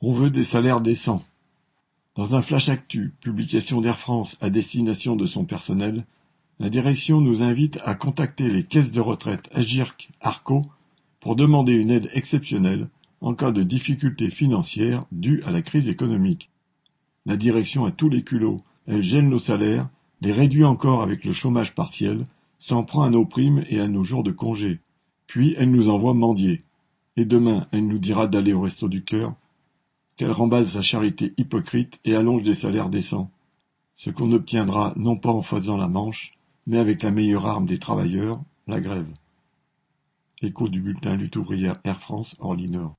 On veut des salaires décents. Dans un flash actu, publication d'Air France à destination de son personnel, la direction nous invite à contacter les caisses de retraite Agirc Arco pour demander une aide exceptionnelle en cas de difficultés financières dues à la crise économique. La direction a tous les culots, elle gèle nos salaires, les réduit encore avec le chômage partiel, s'en prend à nos primes et à nos jours de congé. Puis elle nous envoie mendier. Et demain, elle nous dira d'aller au resto du cœur, qu'elle remballe sa charité hypocrite et allonge des salaires décents. Ce qu'on obtiendra non pas en faisant la manche, mais avec la meilleure arme des travailleurs, la grève. Écho du bulletin Lutte ouvrière Air France, Orly Nord.